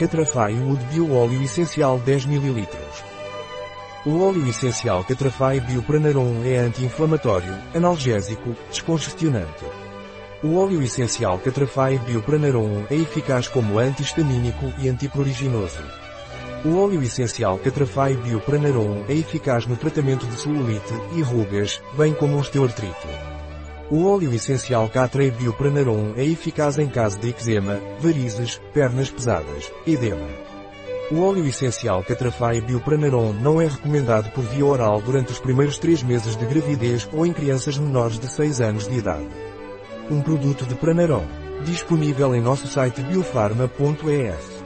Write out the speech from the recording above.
Catrafai Wood Bio Óleo Essencial 10 ml. O óleo essencial Catrafai Biopranarum é anti-inflamatório, analgésico, descongestionante. O óleo essencial Catrafai Biopranarum é eficaz como antihistamínico e antipruriginoso. O óleo essencial Catrafai Biopranarum é eficaz no tratamento de celulite e rugas, bem como osteoartrite. O óleo essencial Catrei Biopranarum é eficaz em caso de eczema, varizes, pernas pesadas, edema. O óleo essencial Catrafai Biopranarum não é recomendado por via oral durante os primeiros 3 meses de gravidez ou em crianças menores de 6 anos de idade. Um produto de Pranarum. Disponível em nosso site biofarma.es.